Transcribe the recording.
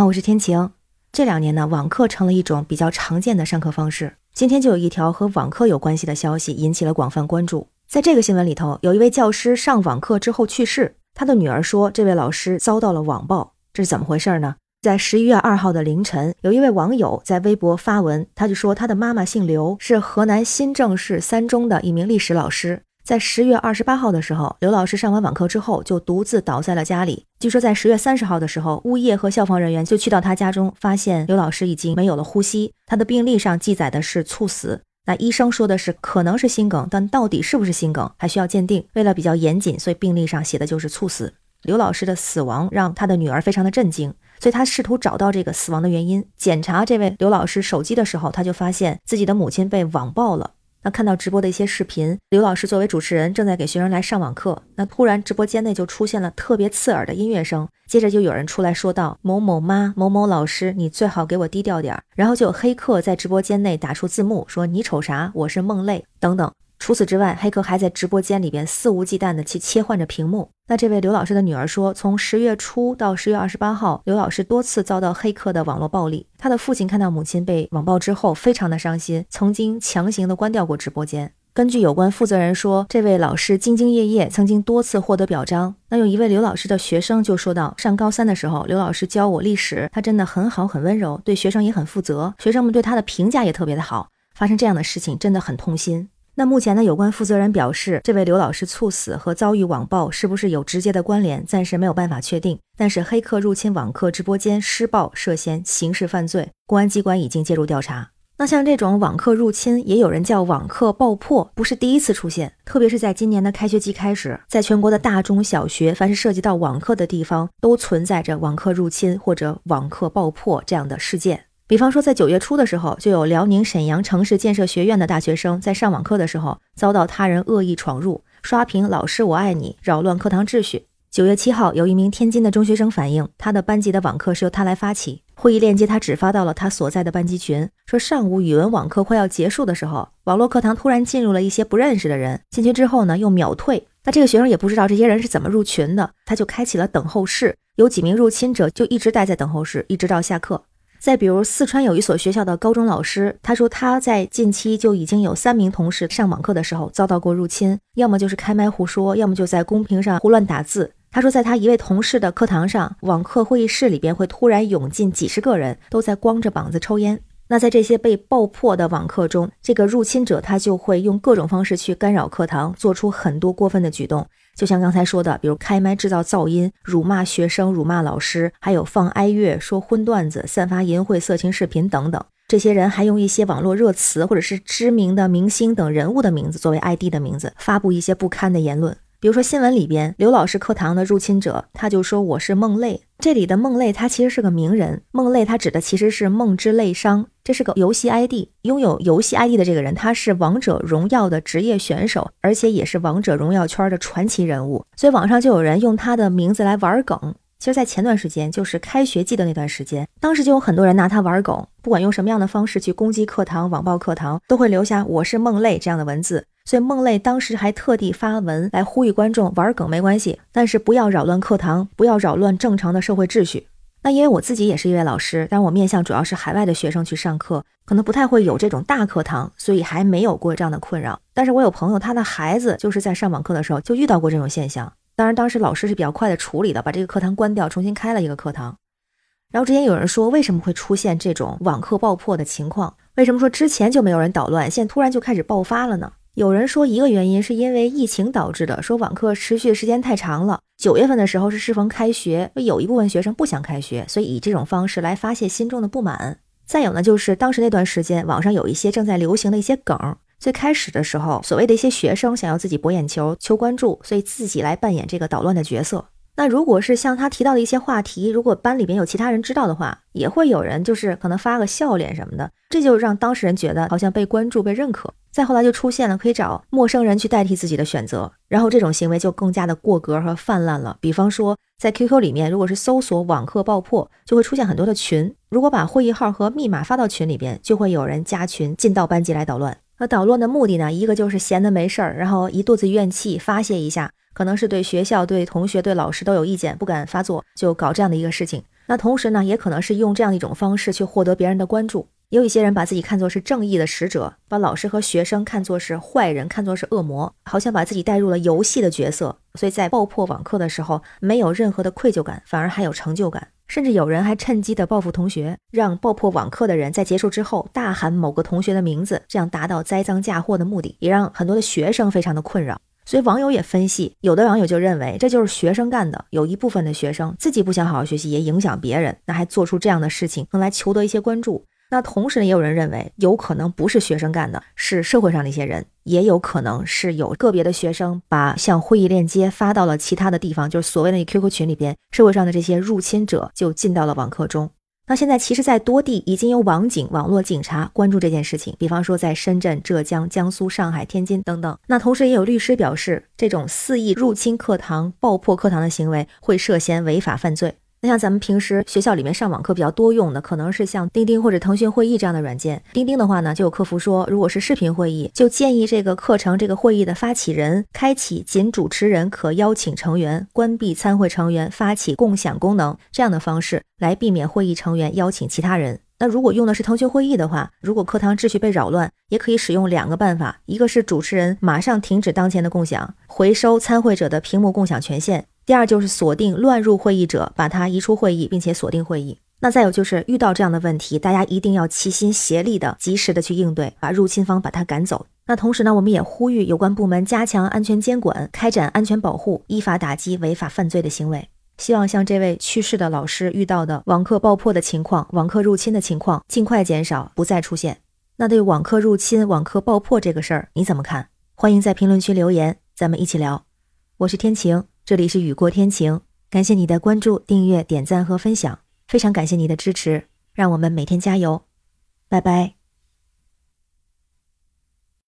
好，我是天晴。这两年呢，网课成了一种比较常见的上课方式。今天就有一条和网课有关系的消息引起了广泛关注。在这个新闻里头，有一位教师上网课之后去世，他的女儿说，这位老师遭到了网暴，这是怎么回事呢？在十一月二号的凌晨，有一位网友在微博发文，他就说他的妈妈姓刘，是河南新郑市三中的一名历史老师。在十月二十八号的时候，刘老师上完网课之后就独自倒在了家里。据说在十月三十号的时候，物业和消防人员就去到他家中，发现刘老师已经没有了呼吸。他的病历上记载的是猝死，那医生说的是可能是心梗，但到底是不是心梗还需要鉴定。为了比较严谨，所以病历上写的就是猝死。刘老师的死亡让他的女儿非常的震惊，所以他试图找到这个死亡的原因。检查这位刘老师手机的时候，他就发现自己的母亲被网暴了。那看到直播的一些视频，刘老师作为主持人正在给学生来上网课，那突然直播间内就出现了特别刺耳的音乐声，接着就有人出来说道：“某某妈，某某老师，你最好给我低调点儿。”然后就有黑客在直播间内打出字幕说：“你瞅啥？我是梦泪。”等等。除此之外，黑客还在直播间里边肆无忌惮地去切换着屏幕。那这位刘老师的女儿说，从十月初到十月二十八号，刘老师多次遭到黑客的网络暴力。他的父亲看到母亲被网暴之后，非常的伤心，曾经强行的关掉过直播间。根据有关负责人说，这位老师兢兢业业，曾经多次获得表彰。那有一位刘老师的学生就说到，上高三的时候，刘老师教我历史，他真的很好，很温柔，对学生也很负责，学生们对他的评价也特别的好。发生这样的事情，真的很痛心。那目前呢？有关负责人表示，这位刘老师猝死和遭遇网暴是不是有直接的关联？暂时没有办法确定。但是黑客入侵网课直播间施暴涉嫌刑事犯罪，公安机关已经介入调查。那像这种网课入侵，也有人叫网课爆破，不是第一次出现。特别是在今年的开学季开始，在全国的大中小学，凡是涉及到网课的地方，都存在着网课入侵或者网课爆破这样的事件。比方说，在九月初的时候，就有辽宁沈阳城市建设学院的大学生在上网课的时候，遭到他人恶意闯入，刷屏“老师我爱你”，扰乱课堂秩序。九月七号，有一名天津的中学生反映，他的班级的网课是由他来发起，会议链接他只发到了他所在的班级群，说上午语文网课快要结束的时候，网络课堂突然进入了一些不认识的人，进去之后呢，又秒退。那这个学生也不知道这些人是怎么入群的，他就开启了等候室，有几名入侵者就一直待在等候室，一直到下课。再比如，四川有一所学校的高中老师，他说他在近期就已经有三名同事上网课的时候遭到过入侵，要么就是开麦胡说，要么就在公屏上胡乱打字。他说，在他一位同事的课堂上，网课会议室里边会突然涌进几十个人，都在光着膀子抽烟。那在这些被爆破的网课中，这个入侵者他就会用各种方式去干扰课堂，做出很多过分的举动。就像刚才说的，比如开麦制造噪音、辱骂学生、辱骂老师，还有放哀乐、说荤段子、散发淫秽色情视频等等。这些人还用一些网络热词或者是知名的明星等人物的名字作为 ID 的名字，发布一些不堪的言论。比如说新闻里边，刘老师课堂的入侵者，他就说我是梦泪。这里的梦泪，他其实是个名人。梦泪，他指的其实是梦之泪伤，这是个游戏 ID。拥有游戏 ID 的这个人，他是王者荣耀的职业选手，而且也是王者荣耀圈的传奇人物。所以网上就有人用他的名字来玩梗。其实，在前段时间，就是开学季的那段时间，当时就有很多人拿他玩梗，不管用什么样的方式去攻击课堂、网暴课堂，都会留下“我是梦泪”这样的文字。所以孟泪当时还特地发文来呼吁观众玩梗没关系，但是不要扰乱课堂，不要扰乱正常的社会秩序。那因为我自己也是一位老师，但我面向主要是海外的学生去上课，可能不太会有这种大课堂，所以还没有过这样的困扰。但是我有朋友，他的孩子就是在上网课的时候就遇到过这种现象。当然，当时老师是比较快的处理的，把这个课堂关掉，重新开了一个课堂。然后之前有人说，为什么会出现这种网课爆破的情况？为什么说之前就没有人捣乱，现在突然就开始爆发了呢？有人说一个原因是因为疫情导致的，说网课持续时间太长了。九月份的时候是适逢开学，有一部分学生不想开学，所以以这种方式来发泄心中的不满。再有呢，就是当时那段时间，网上有一些正在流行的一些梗。最开始的时候，所谓的一些学生想要自己博眼球、求关注，所以自己来扮演这个捣乱的角色。那如果是像他提到的一些话题，如果班里边有其他人知道的话，也会有人就是可能发个笑脸什么的，这就让当事人觉得好像被关注、被认可。再后来就出现了可以找陌生人去代替自己的选择，然后这种行为就更加的过格和泛滥了。比方说在 QQ 里面，如果是搜索网课爆破，就会出现很多的群，如果把会议号和密码发到群里边，就会有人加群进到班级来捣乱。那捣乱的目的呢？一个就是闲的没事儿，然后一肚子怨气发泄一下，可能是对学校、对同学、对老师都有意见，不敢发作，就搞这样的一个事情。那同时呢，也可能是用这样一种方式去获得别人的关注。有一些人把自己看作是正义的使者，把老师和学生看作是坏人，看作是恶魔，好像把自己带入了游戏的角色。所以在爆破网课的时候，没有任何的愧疚感，反而还有成就感。甚至有人还趁机的报复同学，让爆破网课的人在结束之后大喊某个同学的名字，这样达到栽赃嫁祸的目的，也让很多的学生非常的困扰。所以网友也分析，有的网友就认为这就是学生干的，有一部分的学生自己不想好好学习，也影响别人，那还做出这样的事情，能来求得一些关注。那同时呢，也有人认为，有可能不是学生干的，是社会上的一些人，也有可能是有个别的学生把像会议链接发到了其他的地方，就是所谓的那 QQ 群里边，社会上的这些入侵者就进到了网课中。那现在其实，在多地已经有网警、网络警察关注这件事情，比方说在深圳、浙江、江苏、上海、天津等等。那同时也有律师表示，这种肆意入侵课堂、爆破课堂的行为会涉嫌违法犯罪。那像咱们平时学校里面上网课比较多用的，可能是像钉钉或者腾讯会议这样的软件。钉钉的话呢，就有客服说，如果是视频会议，就建议这个课程这个会议的发起人开启仅主持人可邀请成员，关闭参会成员发起共享功能这样的方式，来避免会议成员邀请其他人。那如果用的是腾讯会议的话，如果课堂秩序被扰乱，也可以使用两个办法，一个是主持人马上停止当前的共享，回收参会者的屏幕共享权限。第二就是锁定乱入会议者，把他移出会议，并且锁定会议。那再有就是遇到这样的问题，大家一定要齐心协力的、及时的去应对，把入侵方把他赶走。那同时呢，我们也呼吁有关部门加强安全监管，开展安全保护，依法打击违法犯罪的行为。希望像这位去世的老师遇到的网课爆破的情况、网课入侵的情况尽快减少，不再出现。那对网课入侵、网课爆破这个事儿你怎么看？欢迎在评论区留言，咱们一起聊。我是天晴。这里是雨过天晴，感谢你的关注、订阅、点赞和分享，非常感谢你的支持，让我们每天加油，拜拜。